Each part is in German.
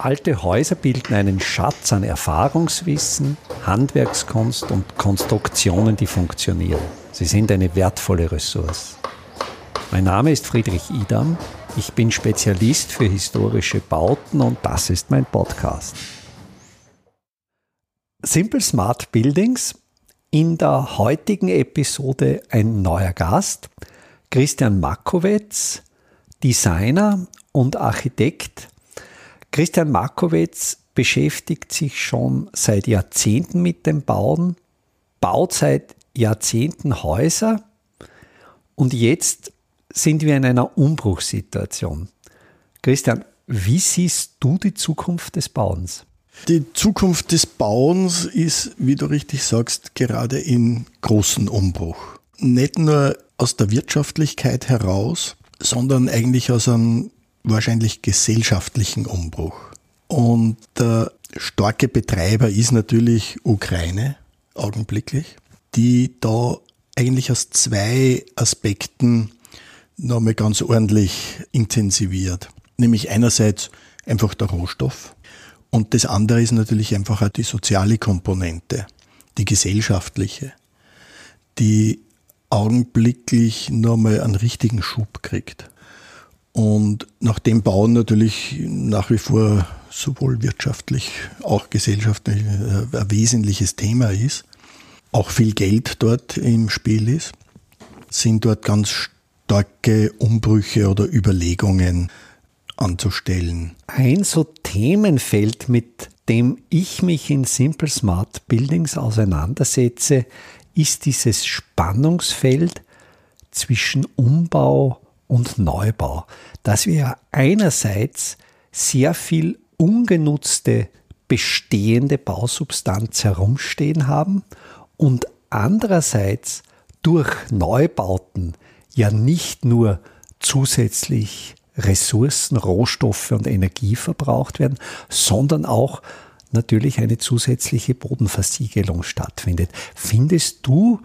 Alte Häuser bilden einen Schatz an Erfahrungswissen, Handwerkskunst und Konstruktionen, die funktionieren. Sie sind eine wertvolle Ressource. Mein Name ist Friedrich Idam. Ich bin Spezialist für historische Bauten und das ist mein Podcast. Simple Smart Buildings. In der heutigen Episode ein neuer Gast, Christian Makowetz, Designer und Architekt Christian Markowitz beschäftigt sich schon seit Jahrzehnten mit dem Bauen, baut seit Jahrzehnten Häuser und jetzt sind wir in einer Umbruchssituation. Christian, wie siehst du die Zukunft des Bauens? Die Zukunft des Bauens ist, wie du richtig sagst, gerade in großen Umbruch. Nicht nur aus der Wirtschaftlichkeit heraus, sondern eigentlich aus einem wahrscheinlich gesellschaftlichen Umbruch. Und der starke Betreiber ist natürlich Ukraine, augenblicklich, die da eigentlich aus zwei Aspekten nochmal ganz ordentlich intensiviert. Nämlich einerseits einfach der Rohstoff und das andere ist natürlich einfach auch die soziale Komponente, die gesellschaftliche, die augenblicklich nochmal einen richtigen Schub kriegt. Und nachdem Bauen natürlich nach wie vor sowohl wirtschaftlich, auch gesellschaftlich äh, ein wesentliches Thema ist, auch viel Geld dort im Spiel ist, sind dort ganz starke Umbrüche oder Überlegungen anzustellen. Ein so Themenfeld, mit dem ich mich in Simple Smart Buildings auseinandersetze, ist dieses Spannungsfeld zwischen Umbau und Neubau, dass wir einerseits sehr viel ungenutzte bestehende Bausubstanz herumstehen haben und andererseits durch Neubauten ja nicht nur zusätzlich Ressourcen, Rohstoffe und Energie verbraucht werden, sondern auch natürlich eine zusätzliche Bodenversiegelung stattfindet. Findest du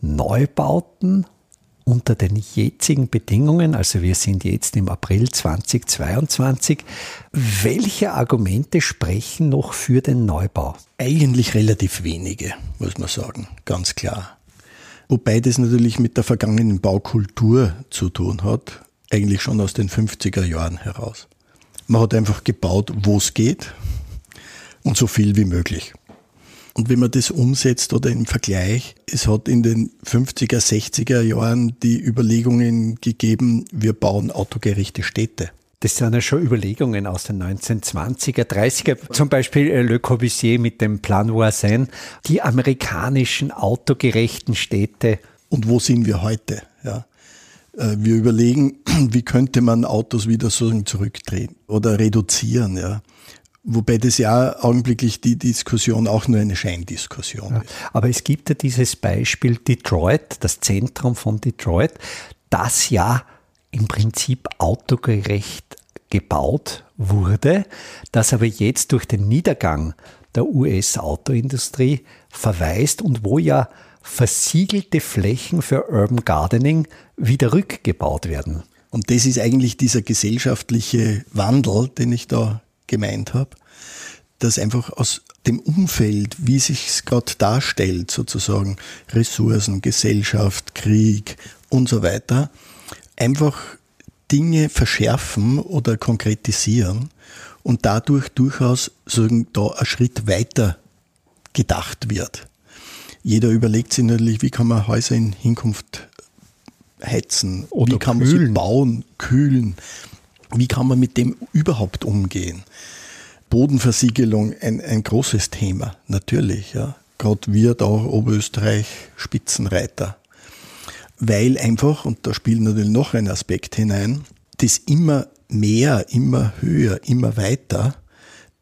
Neubauten unter den jetzigen Bedingungen, also wir sind jetzt im April 2022, welche Argumente sprechen noch für den Neubau? Eigentlich relativ wenige, muss man sagen, ganz klar. Wobei das natürlich mit der vergangenen Baukultur zu tun hat, eigentlich schon aus den 50er Jahren heraus. Man hat einfach gebaut, wo es geht und so viel wie möglich. Und wenn man das umsetzt oder im Vergleich, es hat in den 50er, 60er Jahren die Überlegungen gegeben, wir bauen autogerechte Städte. Das sind ja schon Überlegungen aus den 1920er, 30er, zum Beispiel äh, Le Corbusier mit dem Plan Voisin, die amerikanischen autogerechten Städte. Und wo sind wir heute? Ja. Äh, wir überlegen, wie könnte man Autos wieder so zurückdrehen oder reduzieren. Ja. Wobei das ja augenblicklich die Diskussion auch nur eine Scheindiskussion ja, ist. Aber es gibt ja dieses Beispiel Detroit, das Zentrum von Detroit, das ja im Prinzip autogerecht gebaut wurde, das aber jetzt durch den Niedergang der US-Autoindustrie verweist und wo ja versiegelte Flächen für Urban Gardening wieder rückgebaut werden. Und das ist eigentlich dieser gesellschaftliche Wandel, den ich da gemeint habe, dass einfach aus dem Umfeld, wie sich es gerade darstellt, sozusagen Ressourcen, Gesellschaft, Krieg und so weiter, einfach Dinge verschärfen oder konkretisieren und dadurch durchaus sagen, da ein Schritt weiter gedacht wird. Jeder überlegt sich natürlich, wie kann man Häuser in Hinkunft heizen, oder wie kann kühlen. man sie bauen, kühlen. Wie kann man mit dem überhaupt umgehen? Bodenversiegelung ein, ein großes Thema, natürlich. Ja. Gerade wird auch Oberösterreich Spitzenreiter. Weil einfach, und da spielt natürlich noch ein Aspekt hinein, das immer mehr, immer höher, immer weiter,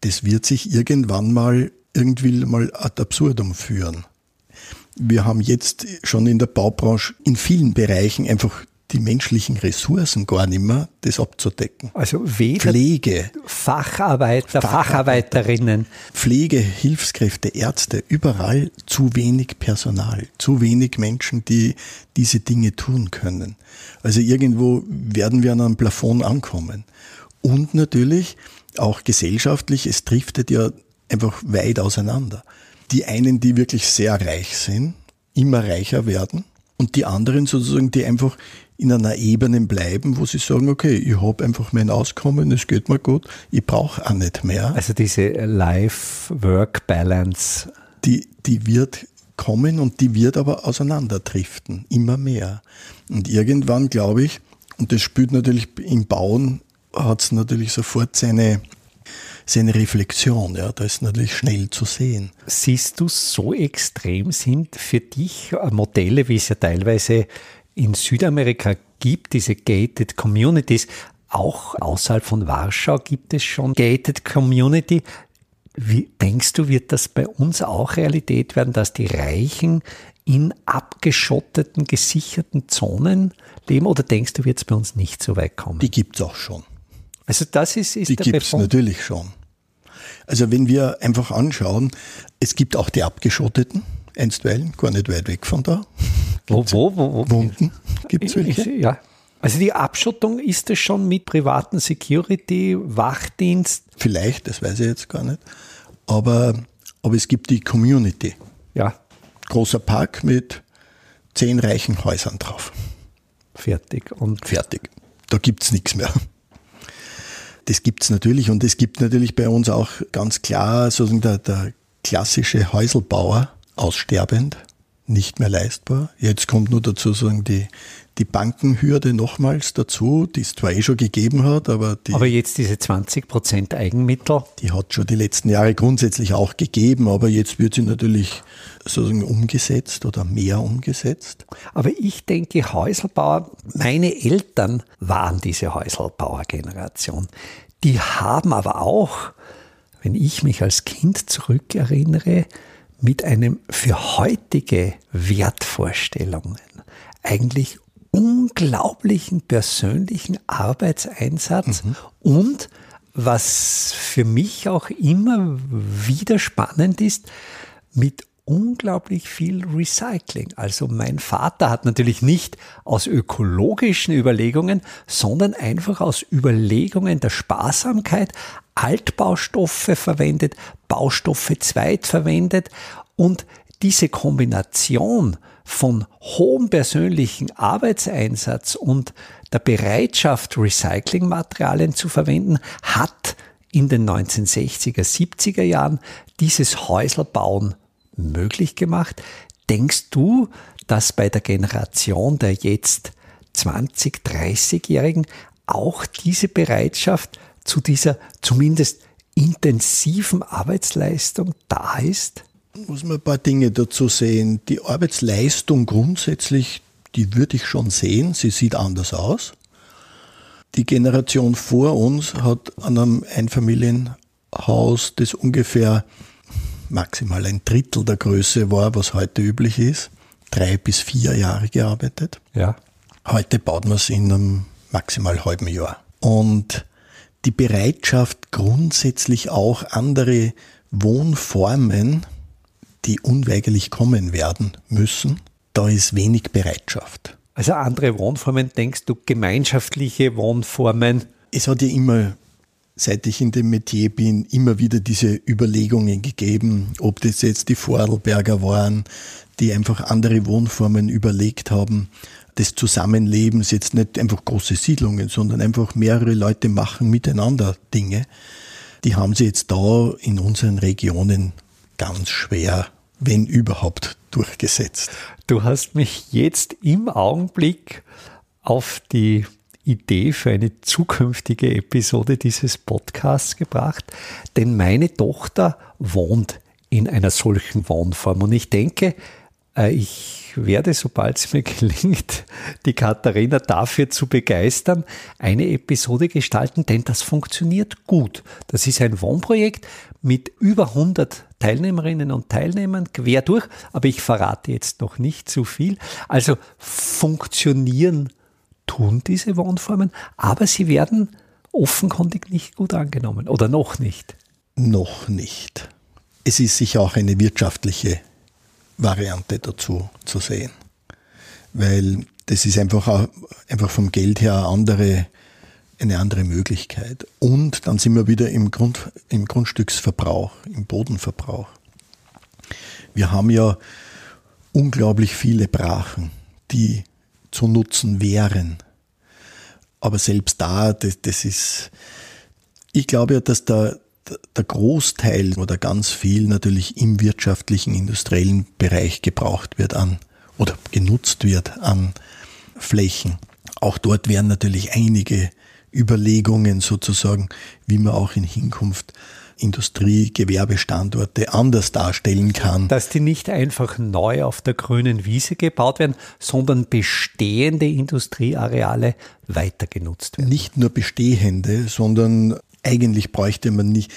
das wird sich irgendwann mal irgendwie mal ad absurdum führen. Wir haben jetzt schon in der Baubranche in vielen Bereichen einfach die menschlichen Ressourcen gar nicht mehr, das abzudecken. Also weder Pflege, Facharbeiter, Facharbeiterinnen. Pflege, Hilfskräfte, Ärzte, überall zu wenig Personal, zu wenig Menschen, die diese Dinge tun können. Also irgendwo werden wir an einem Plafond ankommen. Und natürlich auch gesellschaftlich, es driftet ja einfach weit auseinander. Die einen, die wirklich sehr reich sind, immer reicher werden und die anderen sozusagen, die einfach in einer Ebene bleiben, wo sie sagen, okay, ich habe einfach mein Auskommen, es geht mir gut, ich brauche auch nicht mehr. Also diese Life-Work-Balance. Die, die wird kommen und die wird aber auseinanderdriften, immer mehr. Und irgendwann glaube ich, und das spielt natürlich im Bauen, hat es natürlich sofort seine, seine Reflexion, ja, da ist natürlich schnell zu sehen. Siehst du, so extrem sind für dich Modelle, wie es ja teilweise in Südamerika gibt, diese gated communities, auch außerhalb von Warschau gibt es schon gated community. Wie denkst du, wird das bei uns auch Realität werden, dass die Reichen in abgeschotteten, gesicherten Zonen leben? Oder denkst du, wird es bei uns nicht so weit kommen? Die gibt es auch schon. Also das ist, ist Die gibt es natürlich schon. Also wenn wir einfach anschauen, es gibt auch die abgeschotteten, einstweilen, gar nicht weit weg von da. Wo, wo, wo, wo? Wunden gibt es welche? Ja. Also die Abschottung ist es schon mit privaten Security, Wachdienst? Vielleicht, das weiß ich jetzt gar nicht. Aber, aber es gibt die Community. Ja. Großer Park mit zehn reichen Häusern drauf. Fertig. Und Fertig. Da gibt es nichts mehr. Das gibt es natürlich und es gibt natürlich bei uns auch ganz klar sozusagen der, der klassische Häuselbauer aussterbend, nicht mehr leistbar. Jetzt kommt nur dazu sagen die, die Bankenhürde nochmals dazu, die es zwar eh schon gegeben hat, aber die, aber jetzt diese 20% Eigenmittel. die hat schon die letzten Jahre grundsätzlich auch gegeben, aber jetzt wird sie natürlich sozusagen umgesetzt oder mehr umgesetzt. Aber ich denke, Häuselbauer, meine Eltern waren diese Häuselbauer-Generation. Die haben aber auch, wenn ich mich als Kind zurückerinnere, mit einem für heutige Wertvorstellungen eigentlich unglaublichen persönlichen Arbeitseinsatz und was für mich auch immer wieder spannend ist, mit unglaublich viel Recycling. Also mein Vater hat natürlich nicht aus ökologischen Überlegungen, sondern einfach aus Überlegungen der Sparsamkeit Altbaustoffe verwendet, Baustoffe zweitverwendet und diese Kombination von hohem persönlichen Arbeitseinsatz und der Bereitschaft, Recyclingmaterialien zu verwenden, hat in den 1960er, 70er Jahren dieses Häuselbauen möglich gemacht. Denkst du, dass bei der Generation der jetzt 20, 30-Jährigen auch diese Bereitschaft zu dieser zumindest intensiven Arbeitsleistung da ist? muss man ein paar Dinge dazu sehen. Die Arbeitsleistung grundsätzlich, die würde ich schon sehen. Sie sieht anders aus. Die Generation vor uns hat an einem Einfamilienhaus, das ungefähr maximal ein Drittel der Größe war, was heute üblich ist, drei bis vier Jahre gearbeitet. Ja. Heute baut man es in einem maximal halben Jahr. Und die Bereitschaft grundsätzlich auch andere Wohnformen die unweigerlich kommen werden müssen, da ist wenig Bereitschaft. Also andere Wohnformen, denkst du, gemeinschaftliche Wohnformen? Es hat ja immer, seit ich in dem Metier bin, immer wieder diese Überlegungen gegeben, ob das jetzt die Vorarlberger waren, die einfach andere Wohnformen überlegt haben, des Zusammenlebens, jetzt nicht einfach große Siedlungen, sondern einfach mehrere Leute machen miteinander Dinge. Die haben sie jetzt da in unseren Regionen ganz schwer, wenn überhaupt, durchgesetzt. Du hast mich jetzt im Augenblick auf die Idee für eine zukünftige Episode dieses Podcasts gebracht, denn meine Tochter wohnt in einer solchen Wohnform und ich denke, ich werde, sobald es mir gelingt, die Katharina dafür zu begeistern, eine Episode gestalten, denn das funktioniert gut. Das ist ein Wohnprojekt mit über 100 Teilnehmerinnen und Teilnehmern quer durch, aber ich verrate jetzt noch nicht zu viel. Also funktionieren tun diese Wohnformen, aber sie werden offenkundig nicht gut angenommen oder noch nicht. Noch nicht. Es ist sicher auch eine wirtschaftliche Variante dazu zu sehen. Weil das ist einfach, auch, einfach vom Geld her eine andere eine andere Möglichkeit. Und dann sind wir wieder im, Grund, im Grundstücksverbrauch, im Bodenverbrauch. Wir haben ja unglaublich viele Brachen, die zu nutzen wären. Aber selbst da, das, das ist, ich glaube ja, dass der, der Großteil oder ganz viel natürlich im wirtschaftlichen, industriellen Bereich gebraucht wird an oder genutzt wird an Flächen. Auch dort werden natürlich einige Überlegungen sozusagen, wie man auch in Hinkunft Industrie, Gewerbestandorte anders darstellen kann. Dass die nicht einfach neu auf der grünen Wiese gebaut werden, sondern bestehende Industrieareale weiter genutzt werden. Nicht nur bestehende, sondern eigentlich bräuchte man nicht.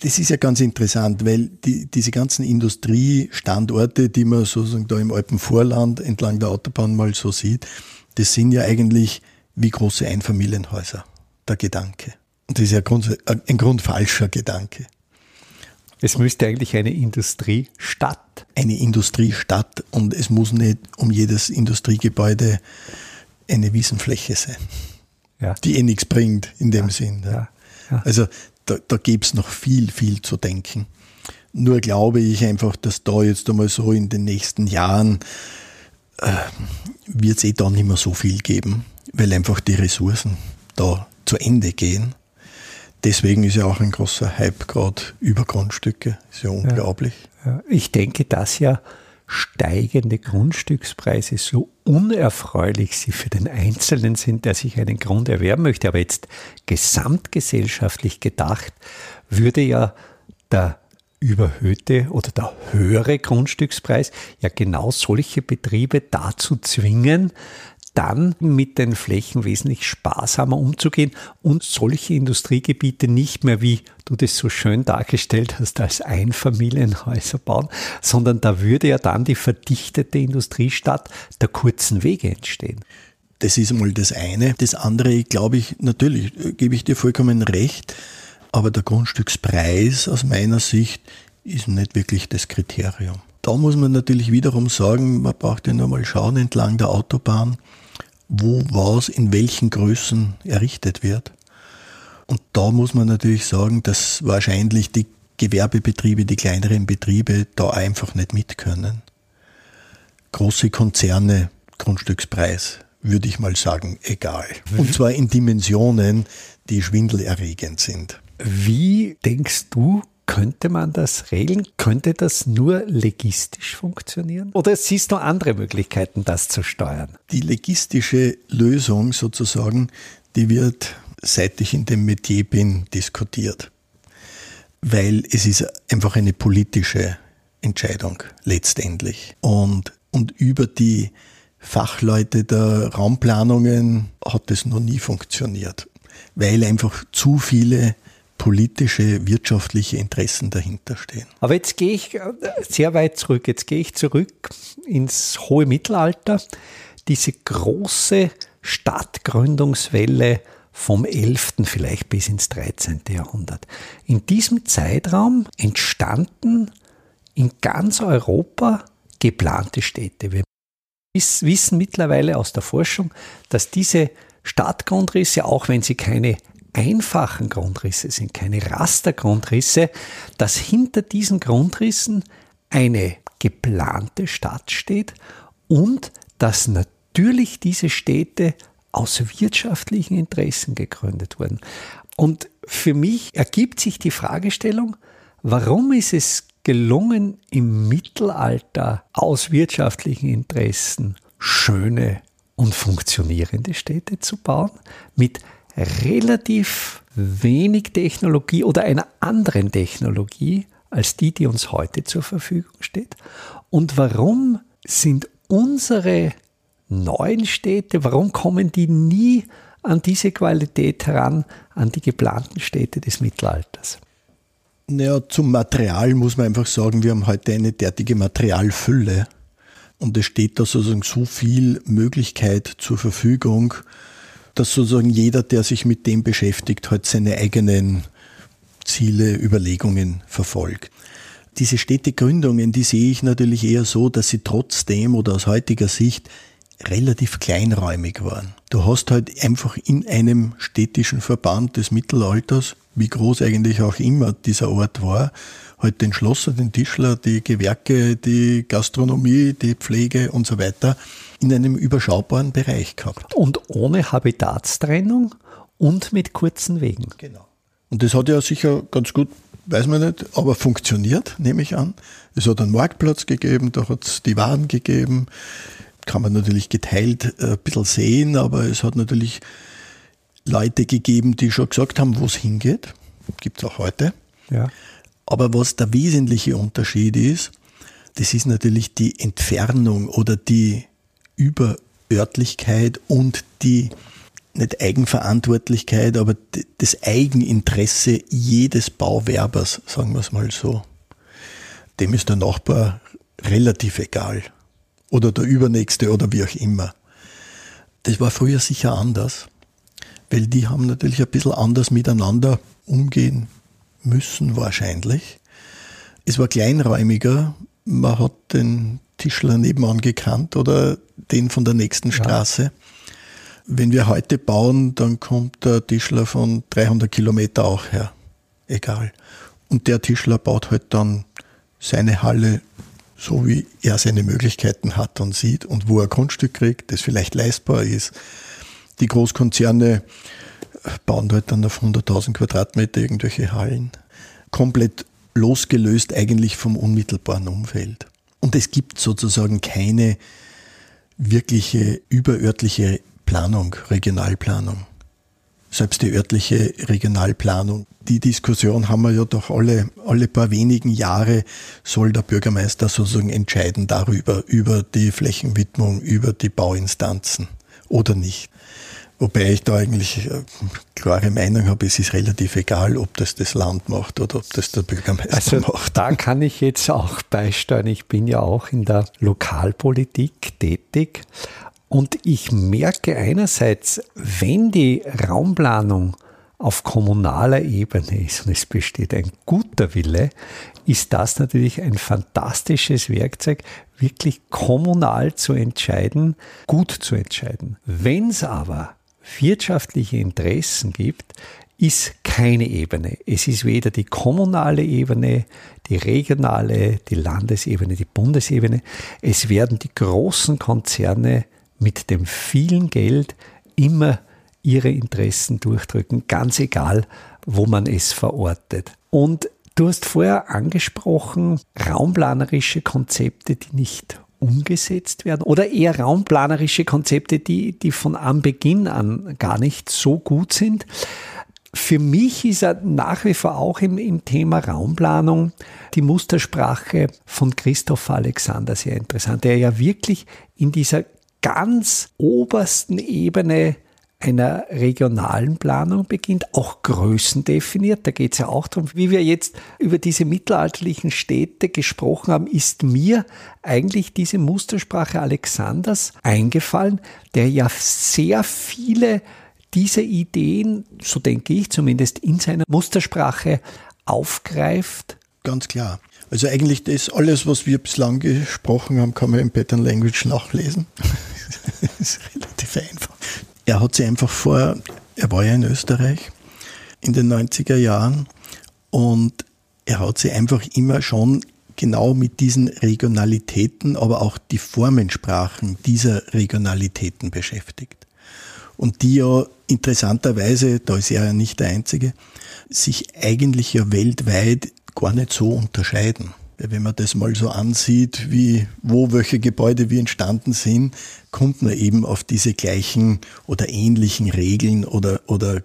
Das ist ja ganz interessant, weil die, diese ganzen Industriestandorte, die man sozusagen da im Alpenvorland entlang der Autobahn mal so sieht, das sind ja eigentlich wie große Einfamilienhäuser, der Gedanke. Und das ist ja ein grundfalscher Gedanke. Es müsste eigentlich eine Industriestadt. Eine Industriestadt und es muss nicht um jedes Industriegebäude eine Wiesenfläche sein, ja. die eh nichts bringt in dem ja. Sinn. Ja. Also da, da gäbe es noch viel, viel zu denken. Nur glaube ich einfach, dass da jetzt einmal so in den nächsten Jahren äh, wird es eh da nicht mehr so viel geben, weil einfach die Ressourcen da zu Ende gehen. Deswegen ist ja auch ein großer Hype gerade über Grundstücke. Ist ja unglaublich. Ja, ja. Ich denke, dass ja steigende Grundstückspreise so unerfreulich sie für den Einzelnen sind, der sich einen Grund erwerben möchte. Aber jetzt gesamtgesellschaftlich gedacht, würde ja der überhöhte oder der höhere Grundstückspreis ja genau solche Betriebe dazu zwingen, dann mit den Flächen wesentlich sparsamer umzugehen und solche Industriegebiete nicht mehr, wie du das so schön dargestellt hast, als Einfamilienhäuser bauen, sondern da würde ja dann die verdichtete Industriestadt der kurzen Wege entstehen. Das ist mal das eine. Das andere, glaube ich, natürlich gebe ich dir vollkommen recht, aber der Grundstückspreis aus meiner Sicht ist nicht wirklich das Kriterium. Da muss man natürlich wiederum sagen, man braucht ja nur mal schauen entlang der Autobahn wo was in welchen Größen errichtet wird. Und da muss man natürlich sagen, dass wahrscheinlich die Gewerbebetriebe, die kleineren Betriebe da einfach nicht mit können. Große Konzerne, Grundstückspreis, würde ich mal sagen, egal. Und zwar in Dimensionen, die schwindelerregend sind. Wie denkst du, könnte man das regeln? Könnte das nur legistisch funktionieren? Oder siehst du andere Möglichkeiten, das zu steuern? Die legistische Lösung sozusagen, die wird, seit ich in dem Metier bin, diskutiert. Weil es ist einfach eine politische Entscheidung letztendlich. Und, und über die Fachleute der Raumplanungen hat es noch nie funktioniert. Weil einfach zu viele politische, wirtschaftliche Interessen dahinter stehen. Aber jetzt gehe ich äh, sehr weit zurück. Jetzt gehe ich zurück ins hohe Mittelalter. Diese große Stadtgründungswelle vom 11. vielleicht bis ins 13. Jahrhundert. In diesem Zeitraum entstanden in ganz Europa geplante Städte. Wir wissen mittlerweile aus der Forschung, dass diese Stadtgrundrisse, auch wenn sie keine einfachen Grundrisse sind, keine Rastergrundrisse, dass hinter diesen Grundrissen eine geplante Stadt steht und dass natürlich diese Städte aus wirtschaftlichen Interessen gegründet wurden. Und für mich ergibt sich die Fragestellung, warum ist es gelungen, im Mittelalter aus wirtschaftlichen Interessen schöne und funktionierende Städte zu bauen, mit relativ wenig Technologie oder einer anderen Technologie als die, die uns heute zur Verfügung steht? Und warum sind unsere neuen Städte, warum kommen die nie an diese Qualität heran, an die geplanten Städte des Mittelalters? Naja, zum Material muss man einfach sagen, wir haben heute eine derartige Materialfülle und es steht da sozusagen so viel Möglichkeit zur Verfügung, dass sozusagen jeder, der sich mit dem beschäftigt, halt seine eigenen Ziele, Überlegungen verfolgt. Diese Städtegründungen, die sehe ich natürlich eher so, dass sie trotzdem oder aus heutiger Sicht relativ kleinräumig waren. Du hast halt einfach in einem städtischen Verband des Mittelalters, wie groß eigentlich auch immer dieser Ort war, halt den Schlosser, den Tischler, die Gewerke, die Gastronomie, die Pflege und so weiter in einem überschaubaren Bereich gehabt. Und ohne Habitatstrennung und mit kurzen Wegen. Genau. Und das hat ja sicher ganz gut, weiß man nicht, aber funktioniert, nehme ich an. Es hat einen Marktplatz gegeben, da hat es die Waren gegeben. Kann man natürlich geteilt äh, ein bisschen sehen, aber es hat natürlich Leute gegeben, die schon gesagt haben, wo es hingeht. Gibt es auch heute. Ja. Aber was der wesentliche Unterschied ist, das ist natürlich die Entfernung oder die Überörtlichkeit und die nicht Eigenverantwortlichkeit, aber das Eigeninteresse jedes Bauwerbers, sagen wir es mal so. Dem ist der Nachbar relativ egal. Oder der Übernächste oder wie auch immer. Das war früher sicher anders, weil die haben natürlich ein bisschen anders miteinander umgehen müssen wahrscheinlich. Es war kleinräumiger. Man hat den Tischler nebenan gekannt oder den von der nächsten Straße. Ja. Wenn wir heute bauen, dann kommt der Tischler von 300 Kilometer auch her. Egal. Und der Tischler baut halt dann seine Halle so, wie er seine Möglichkeiten hat und sieht und wo er Grundstück kriegt, das vielleicht leistbar ist. Die Großkonzerne bauen dort dann auf 100.000 Quadratmeter irgendwelche Hallen. Komplett losgelöst eigentlich vom unmittelbaren Umfeld. Und es gibt sozusagen keine wirkliche überörtliche Planung, Regionalplanung. Selbst die örtliche Regionalplanung. Die Diskussion haben wir ja doch alle, alle paar wenigen Jahre soll der Bürgermeister sozusagen entscheiden darüber, über die Flächenwidmung, über die Bauinstanzen oder nicht. Wobei ich da eigentlich eine klare Meinung habe, es ist relativ egal, ob das das Land macht oder ob das der Bürgermeister also macht. Da kann ich jetzt auch beisteuern. Ich bin ja auch in der Lokalpolitik tätig und ich merke einerseits, wenn die Raumplanung auf kommunaler Ebene ist und es besteht ein guter Wille, ist das natürlich ein fantastisches Werkzeug, wirklich kommunal zu entscheiden, gut zu entscheiden. Wenn es aber wirtschaftliche Interessen gibt, ist keine Ebene. Es ist weder die kommunale Ebene, die regionale, die Landesebene, die Bundesebene. Es werden die großen Konzerne mit dem vielen Geld immer ihre Interessen durchdrücken, ganz egal, wo man es verortet. Und du hast vorher angesprochen, raumplanerische Konzepte, die nicht umgesetzt werden oder eher raumplanerische Konzepte, die, die von Anbeginn an gar nicht so gut sind. Für mich ist er nach wie vor auch im, im Thema Raumplanung die Mustersprache von Christoph Alexander sehr interessant, der ja wirklich in dieser ganz obersten Ebene einer regionalen Planung beginnt, auch Größen definiert. Da geht es ja auch darum, wie wir jetzt über diese mittelalterlichen Städte gesprochen haben, ist mir eigentlich diese Mustersprache Alexanders eingefallen, der ja sehr viele dieser Ideen, so denke ich zumindest, in seiner Mustersprache aufgreift. Ganz klar. Also eigentlich das alles, was wir bislang gesprochen haben, kann man im Pattern Language nachlesen. das ist relativ einfach. Er hat sich einfach vor, er war ja in Österreich in den 90er Jahren und er hat sich einfach immer schon genau mit diesen Regionalitäten, aber auch die Formensprachen dieser Regionalitäten beschäftigt. Und die ja interessanterweise, da ist er ja nicht der Einzige, sich eigentlich ja weltweit gar nicht so unterscheiden. Wenn man das mal so ansieht, wie, wo welche Gebäude wie entstanden sind, kommt man eben auf diese gleichen oder ähnlichen Regeln oder, oder,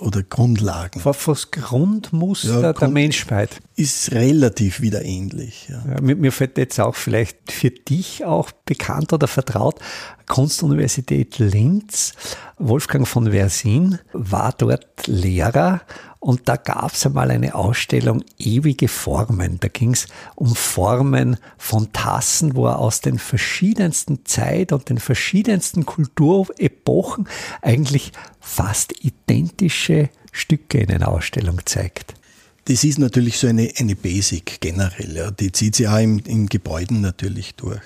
oder Grundlagen. Auf das Grundmuster ja, der Menschheit. Ist relativ wieder ähnlich. Ja. Ja, mir, mir fällt jetzt auch vielleicht für dich auch bekannt oder vertraut, Kunstuniversität Linz, Wolfgang von Versin war dort Lehrer und da gab es einmal eine Ausstellung Ewige Formen. Da ging es um Formen von Tassen, wo er aus den verschiedensten Zeit und den verschiedensten Kulturepochen eigentlich fast identische Stücke in einer Ausstellung zeigt. Das ist natürlich so eine, eine Basic generell. Ja. Die zieht sich auch im, in Gebäuden natürlich durch.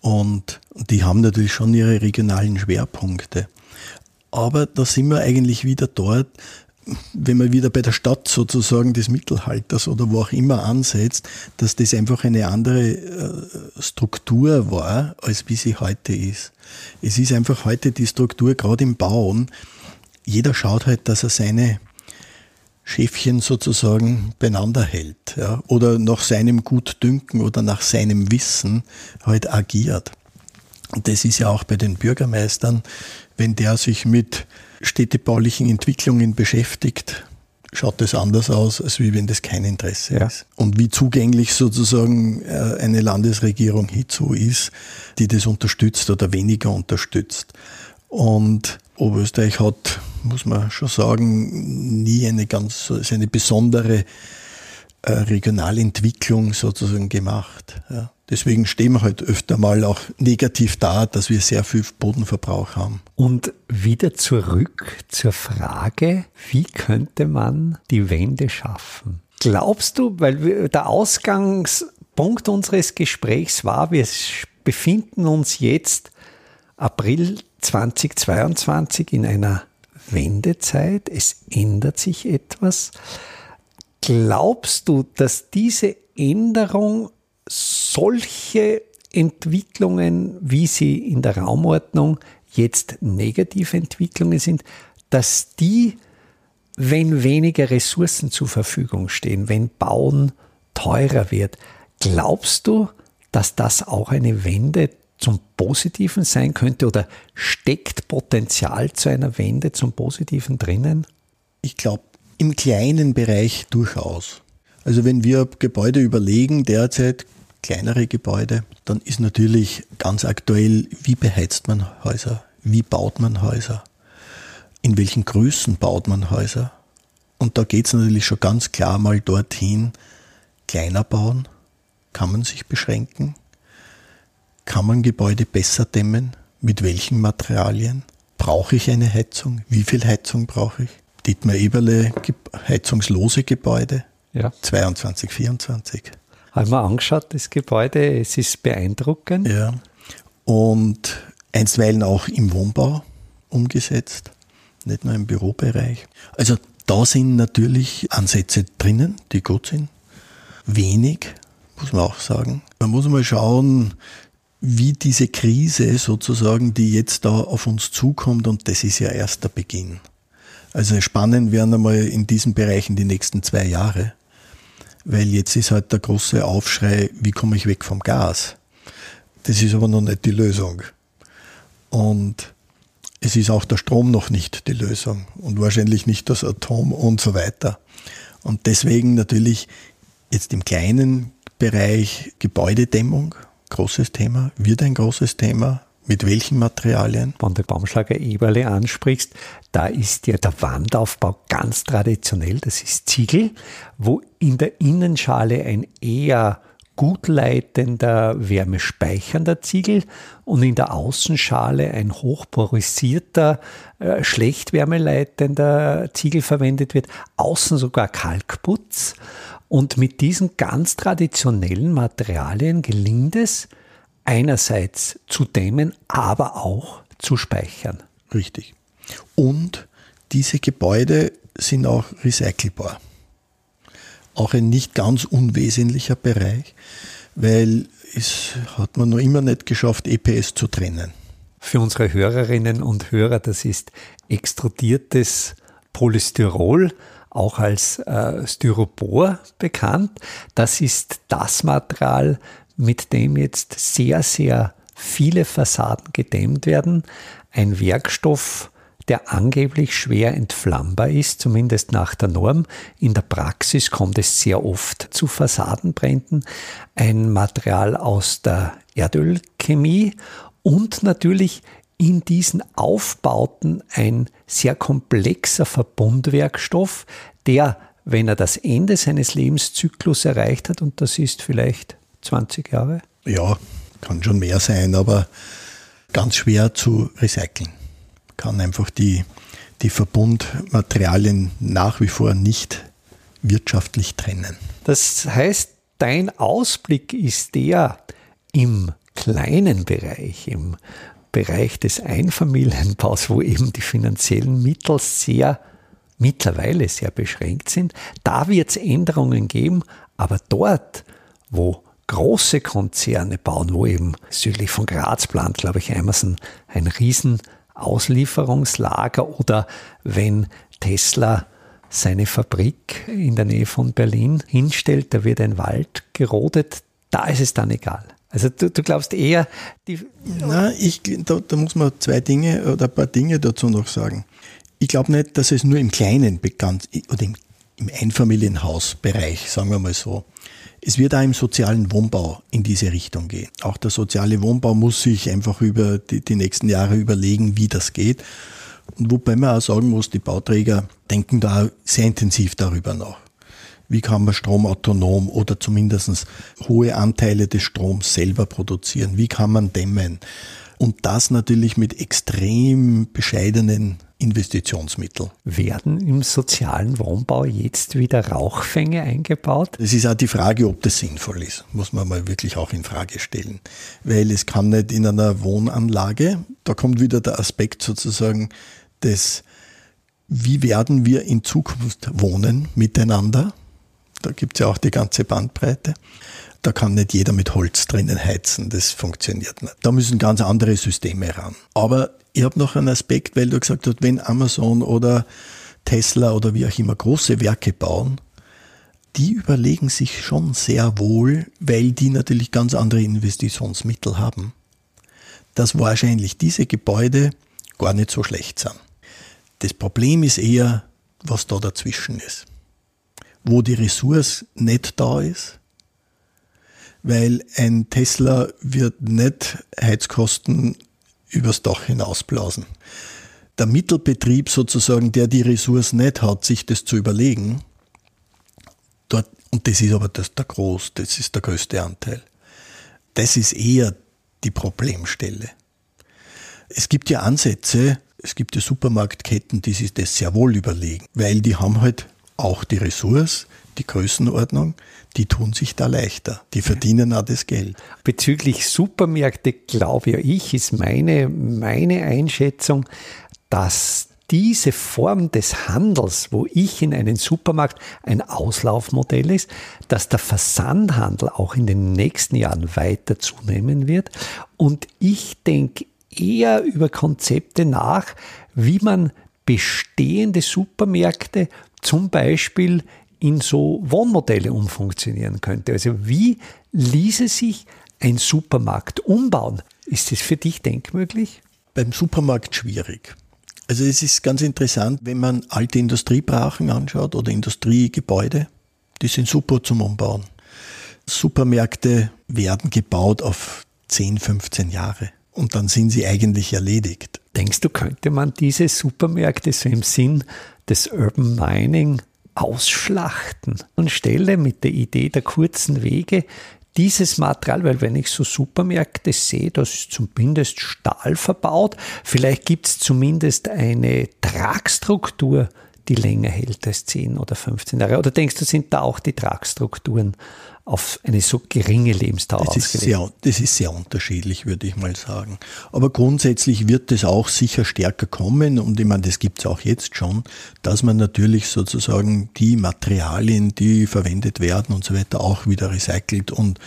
Und die haben natürlich schon ihre regionalen Schwerpunkte. Aber da sind wir eigentlich wieder dort, wenn man wieder bei der Stadt sozusagen des Mittelalters oder wo auch immer ansetzt, dass das einfach eine andere äh, Struktur war, als wie sie heute ist. Es ist einfach heute die Struktur, gerade im Bauen, jeder schaut halt, dass er seine Schäfchen sozusagen beieinander hält ja, oder nach seinem Gutdünken oder nach seinem Wissen halt agiert. Und das ist ja auch bei den Bürgermeistern, wenn der sich mit städtebaulichen Entwicklungen beschäftigt, schaut das anders aus, als wie wenn das kein Interesse ja. ist. Und wie zugänglich sozusagen äh, eine Landesregierung hierzu ist, die das unterstützt oder weniger unterstützt. Und Oberösterreich hat, muss man schon sagen, nie eine ganz, eine besondere äh, Regionalentwicklung sozusagen gemacht. Ja. Deswegen stehen wir halt öfter mal auch negativ da, dass wir sehr viel Bodenverbrauch haben. Und wieder zurück zur Frage, wie könnte man die Wende schaffen? Glaubst du, weil der Ausgangspunkt unseres Gesprächs war, wir befinden uns jetzt April 2022 in einer Wendezeit, es ändert sich etwas. Glaubst du, dass diese Änderung solche Entwicklungen, wie sie in der Raumordnung jetzt negative Entwicklungen sind, dass die, wenn weniger Ressourcen zur Verfügung stehen, wenn Bauen teurer wird, glaubst du, dass das auch eine Wende zum Positiven sein könnte oder steckt Potenzial zu einer Wende zum Positiven drinnen? Ich glaube, im kleinen Bereich durchaus. Also wenn wir Gebäude überlegen, derzeit kleinere Gebäude, dann ist natürlich ganz aktuell, wie beheizt man Häuser, wie baut man Häuser, in welchen Größen baut man Häuser. Und da geht es natürlich schon ganz klar mal dorthin, kleiner bauen, kann man sich beschränken, kann man Gebäude besser dämmen, mit welchen Materialien, brauche ich eine Heizung, wie viel Heizung brauche ich. Dietmar Eberle, heizungslose Gebäude, ja. 22, 24. Haben wir angeschaut, das Gebäude, es ist beeindruckend. Ja. Und einstweilen auch im Wohnbau umgesetzt, nicht nur im Bürobereich. Also da sind natürlich Ansätze drinnen, die gut sind. Wenig, muss man auch sagen. Man muss mal schauen, wie diese Krise sozusagen, die jetzt da auf uns zukommt, und das ist ja erst der Beginn. Also spannend werden einmal in diesen Bereichen die nächsten zwei Jahre weil jetzt ist halt der große Aufschrei, wie komme ich weg vom Gas? Das ist aber noch nicht die Lösung. Und es ist auch der Strom noch nicht die Lösung und wahrscheinlich nicht das Atom und so weiter. Und deswegen natürlich jetzt im kleinen Bereich Gebäudedämmung, großes Thema, wird ein großes Thema, mit welchen Materialien? Wenn du Baumschlager Eberle ansprichst, da ist ja der Wandaufbau ganz traditionell. Das ist Ziegel, wo in der Innenschale ein eher gutleitender, wärmespeichernder Ziegel und in der Außenschale ein hochporisierter, äh, schlecht wärmeleitender Ziegel verwendet wird, außen sogar Kalkputz. Und mit diesen ganz traditionellen Materialien gelingt es, einerseits zu dämmen, aber auch zu speichern. Richtig. Und diese Gebäude sind auch recycelbar. Auch ein nicht ganz unwesentlicher Bereich, weil es hat man noch immer nicht geschafft, EPS zu trennen. Für unsere Hörerinnen und Hörer, das ist extrudiertes Polystyrol, auch als äh, Styropor bekannt. Das ist das Material, mit dem jetzt sehr, sehr viele Fassaden gedämmt werden. Ein Werkstoff, der angeblich schwer entflammbar ist, zumindest nach der Norm. In der Praxis kommt es sehr oft zu Fassadenbränden. Ein Material aus der Erdölchemie und natürlich in diesen Aufbauten ein sehr komplexer Verbundwerkstoff, der, wenn er das Ende seines Lebenszyklus erreicht hat, und das ist vielleicht 20 Jahre? Ja, kann schon mehr sein, aber ganz schwer zu recyceln. Kann einfach die, die Verbundmaterialien nach wie vor nicht wirtschaftlich trennen. Das heißt, dein Ausblick ist der im kleinen Bereich, im Bereich des Einfamilienbaus, wo eben die finanziellen Mittel sehr mittlerweile sehr beschränkt sind. Da wird es Änderungen geben, aber dort, wo große Konzerne bauen, wo eben südlich von Graz plant, glaube ich, Amazon ein riesen Auslieferungslager oder wenn Tesla seine Fabrik in der Nähe von Berlin hinstellt, da wird ein Wald gerodet, da ist es dann egal. Also du, du glaubst eher, die. Na, ich, da, da, muss man zwei Dinge oder ein paar Dinge dazu noch sagen. Ich glaube nicht, dass es nur im Kleinen bekannt oder im, im Einfamilienhausbereich, sagen wir mal so. Es wird auch im sozialen Wohnbau in diese Richtung gehen. Auch der soziale Wohnbau muss sich einfach über die, die nächsten Jahre überlegen, wie das geht. Und wobei man auch sagen muss, die Bauträger denken da sehr intensiv darüber nach. Wie kann man Strom autonom oder zumindest hohe Anteile des Stroms selber produzieren? Wie kann man dämmen? Und das natürlich mit extrem bescheidenen Investitionsmitteln. Werden im sozialen Wohnbau jetzt wieder Rauchfänge eingebaut? Es ist auch die Frage, ob das sinnvoll ist, muss man mal wirklich auch in Frage stellen. Weil es kann nicht in einer Wohnanlage, da kommt wieder der Aspekt sozusagen des, wie werden wir in Zukunft wohnen miteinander? Da gibt es ja auch die ganze Bandbreite. Da kann nicht jeder mit Holz drinnen heizen, das funktioniert nicht. Da müssen ganz andere Systeme ran. Aber ich habe noch einen Aspekt, weil du gesagt hast, wenn Amazon oder Tesla oder wie auch immer große Werke bauen, die überlegen sich schon sehr wohl, weil die natürlich ganz andere Investitionsmittel haben, dass wahrscheinlich diese Gebäude gar nicht so schlecht sind. Das Problem ist eher, was da dazwischen ist. Wo die Ressource nicht da ist, weil ein Tesla wird nicht Heizkosten übers Dach hinausblasen. Der Mittelbetrieb sozusagen, der die Ressource nicht hat, sich das zu überlegen, dort, und das ist aber das, der groß, das ist der größte Anteil. Das ist eher die Problemstelle. Es gibt ja Ansätze, es gibt ja Supermarktketten, die sich das sehr wohl überlegen, weil die haben halt auch die Ressource, die Größenordnung, die tun sich da leichter. Die verdienen auch das Geld. Bezüglich Supermärkte glaube ja ich, ist meine, meine Einschätzung, dass diese Form des Handels, wo ich in einen Supermarkt ein Auslaufmodell ist, dass der Versandhandel auch in den nächsten Jahren weiter zunehmen wird. Und ich denke eher über Konzepte nach, wie man bestehende Supermärkte zum Beispiel in so Wohnmodelle umfunktionieren könnte. Also wie ließe sich ein Supermarkt umbauen? Ist das für dich denkmöglich? Beim Supermarkt schwierig. Also es ist ganz interessant, wenn man alte Industriebrachen anschaut oder Industriegebäude, die sind super zum Umbauen. Supermärkte werden gebaut auf 10, 15 Jahre und dann sind sie eigentlich erledigt. Denkst du, könnte man diese Supermärkte so im Sinn des Urban Mining ausschlachten und stelle mit der Idee der kurzen Wege dieses Material, weil wenn ich so Supermärkte sehe, da ist zumindest Stahl verbaut, vielleicht gibt es zumindest eine Tragstruktur, die länger hält als 10 oder 15 Jahre. Oder denkst du, sind da auch die Tragstrukturen auf eine so geringe Lebensdauer das ist, sehr, das ist sehr unterschiedlich, würde ich mal sagen. Aber grundsätzlich wird es auch sicher stärker kommen und ich meine, das gibt es auch jetzt schon, dass man natürlich sozusagen die Materialien, die verwendet werden und so weiter, auch wieder recycelt und,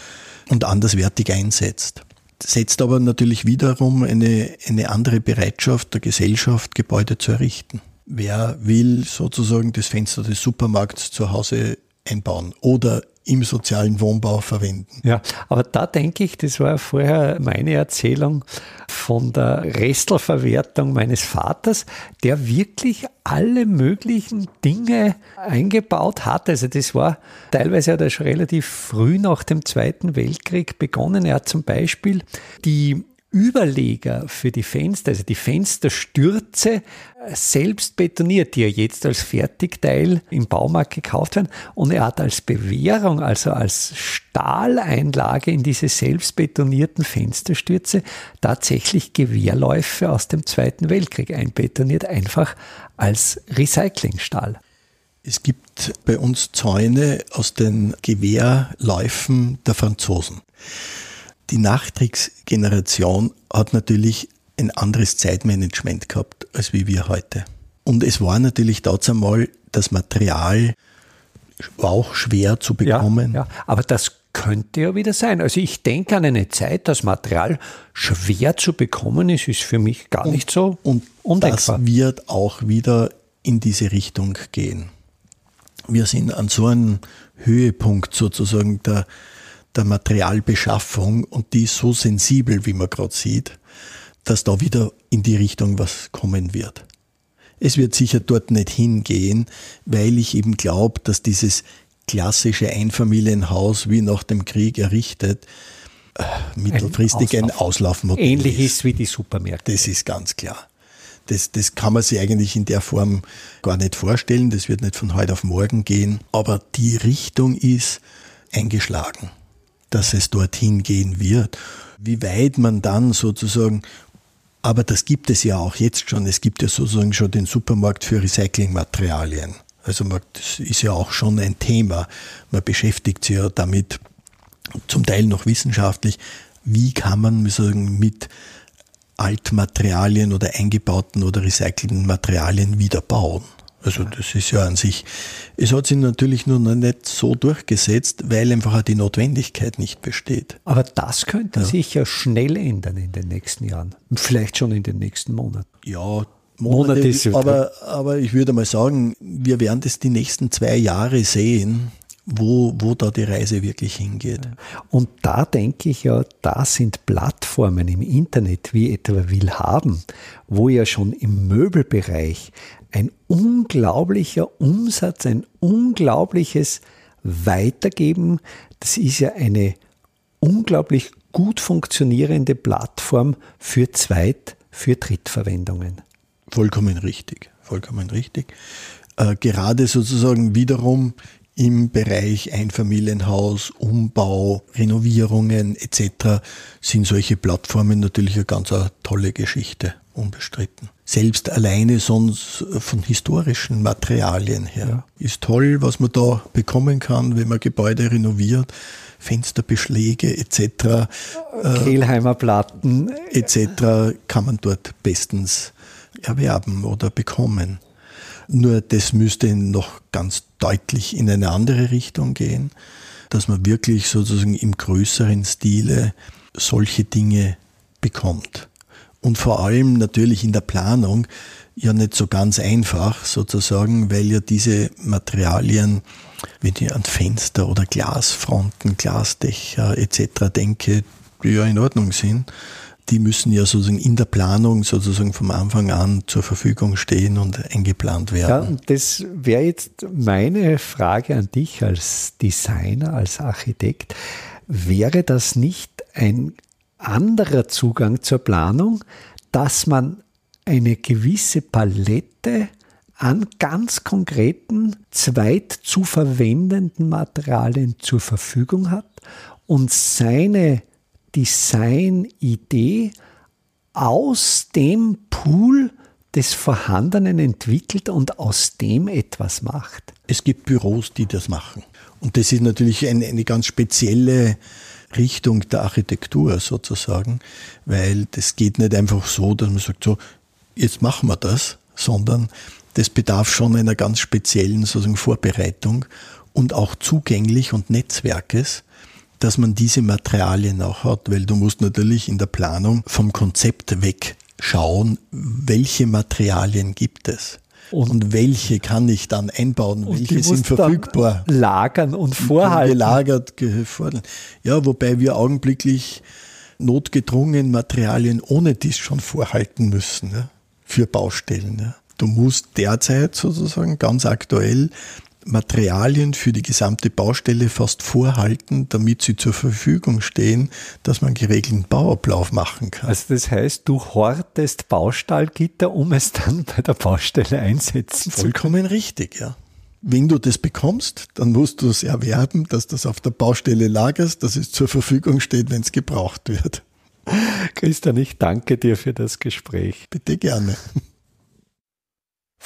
und anderswertig einsetzt. Setzt aber natürlich wiederum eine, eine andere Bereitschaft der Gesellschaft, Gebäude zu errichten. Wer will sozusagen das Fenster des Supermarkts zu Hause einbauen oder im sozialen Wohnbau verwenden. Ja, aber da denke ich, das war vorher meine Erzählung von der Restelverwertung meines Vaters, der wirklich alle möglichen Dinge eingebaut hat. Also das war teilweise hat er schon relativ früh nach dem Zweiten Weltkrieg begonnen. Er hat zum Beispiel die Überleger für die Fenster, also die Fensterstürze, selbst betoniert, die ja jetzt als Fertigteil im Baumarkt gekauft werden. Und er hat als Bewährung, also als Stahleinlage in diese selbst betonierten Fensterstürze tatsächlich Gewehrläufe aus dem Zweiten Weltkrieg einbetoniert, einfach als Recyclingstahl. Es gibt bei uns Zäune aus den Gewehrläufen der Franzosen. Die Nachkriegsgeneration hat natürlich ein anderes Zeitmanagement gehabt, als wie wir heute. Und es war natürlich dazu einmal das Material auch schwer zu bekommen. Ja, ja, aber das könnte ja wieder sein. Also ich denke an eine Zeit, das Material schwer zu bekommen ist, ist für mich gar und, nicht so und undenkbar. Das wird auch wieder in diese Richtung gehen. Wir sind an so einem Höhepunkt sozusagen der, der Materialbeschaffung und die ist so sensibel, wie man gerade sieht, dass da wieder in die Richtung was kommen wird. Es wird sicher dort nicht hingehen, weil ich eben glaube, dass dieses klassische Einfamilienhaus wie nach dem Krieg errichtet, äh, mittelfristig ein, Auslauf. ein Auslaufmodell Ähnlich ist. ist wie die Supermärkte. Das ist ganz klar. Das, das kann man sich eigentlich in der Form gar nicht vorstellen. Das wird nicht von heute auf morgen gehen. Aber die Richtung ist eingeschlagen, dass es dorthin gehen wird. Wie weit man dann sozusagen, aber das gibt es ja auch jetzt schon. Es gibt ja sozusagen schon den Supermarkt für Recyclingmaterialien. Also man, das ist ja auch schon ein Thema. Man beschäftigt sich ja damit zum Teil noch wissenschaftlich. Wie kann man sagen, mit Altmaterialien oder eingebauten oder recycelten Materialien wieder bauen. Also das ist ja an sich, es hat sich natürlich nur noch nicht so durchgesetzt, weil einfach auch die Notwendigkeit nicht besteht. Aber das könnte ja. sich ja schnell ändern in den nächsten Jahren. Vielleicht schon in den nächsten Monaten. Ja, Monate, Monate aber, aber ich würde mal sagen, wir werden das die nächsten zwei Jahre sehen, wo, wo da die Reise wirklich hingeht. Und da denke ich ja, da sind Plattformen im Internet wie etwa Willhaben, wo ja schon im Möbelbereich ein unglaublicher Umsatz, ein unglaubliches Weitergeben, das ist ja eine unglaublich gut funktionierende Plattform für Zweit-, für Drittverwendungen. Vollkommen richtig, vollkommen richtig. Äh, gerade sozusagen wiederum im Bereich Einfamilienhaus, Umbau, Renovierungen etc. sind solche Plattformen natürlich eine ganz eine tolle Geschichte, unbestritten. Selbst alleine sonst von historischen Materialien her ja. ist toll, was man da bekommen kann, wenn man Gebäude renoviert. Fensterbeschläge etc. Kehlheimer Platten etc. kann man dort bestens erwerben oder bekommen. Nur das müsste noch ganz deutlich in eine andere Richtung gehen, dass man wirklich sozusagen im größeren Stile solche Dinge bekommt. Und vor allem natürlich in der Planung ja nicht so ganz einfach sozusagen, weil ja diese Materialien, wenn ich an Fenster oder Glasfronten, Glasdächer etc. denke, die ja in Ordnung sind, die müssen ja sozusagen in der Planung sozusagen vom Anfang an zur Verfügung stehen und eingeplant werden. Ja, und das wäre jetzt meine Frage an dich als Designer, als Architekt. Wäre das nicht ein anderer Zugang zur Planung, dass man eine gewisse Palette an ganz konkreten zweit zu verwendenden Materialien zur Verfügung hat und seine Designidee aus dem Pool des Vorhandenen entwickelt und aus dem etwas macht. Es gibt Büros, die das machen. Und das ist natürlich eine, eine ganz spezielle Richtung der Architektur sozusagen, weil das geht nicht einfach so, dass man sagt, so, jetzt machen wir das, sondern das bedarf schon einer ganz speziellen sozusagen Vorbereitung und auch zugänglich und Netzwerkes, dass man diese Materialien auch hat, weil du musst natürlich in der Planung vom Konzept weg schauen, welche Materialien gibt es. Und, und, welche kann ich dann einbauen? Welche sind verfügbar? lagern und vorhalten. Gelagert, gefordert. Ja, wobei wir augenblicklich notgedrungen Materialien ohne dies schon vorhalten müssen ja, für Baustellen. Ja. Du musst derzeit sozusagen ganz aktuell Materialien für die gesamte Baustelle fast vorhalten, damit sie zur Verfügung stehen, dass man geregelten Bauablauf machen kann. Also das heißt, du hortest Baustallgitter, um es dann bei der Baustelle einsetzen zu können. Vollkommen richtig, ja. Wenn du das bekommst, dann musst du es erwerben, dass das auf der Baustelle lagerst, dass es zur Verfügung steht, wenn es gebraucht wird. Christian, ich danke dir für das Gespräch. Bitte gerne.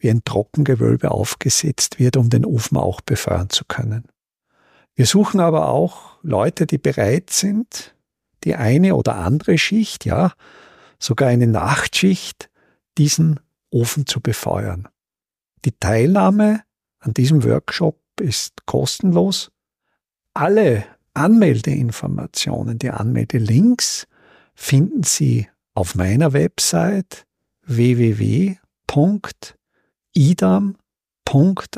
wie ein Trockengewölbe aufgesetzt wird, um den Ofen auch befeuern zu können. Wir suchen aber auch Leute, die bereit sind, die eine oder andere Schicht, ja, sogar eine Nachtschicht, diesen Ofen zu befeuern. Die Teilnahme an diesem Workshop ist kostenlos. Alle Anmeldeinformationen, die Anmeldelinks finden Sie auf meiner Website www.idam.at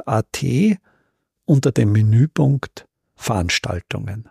unter dem Menüpunkt Veranstaltungen.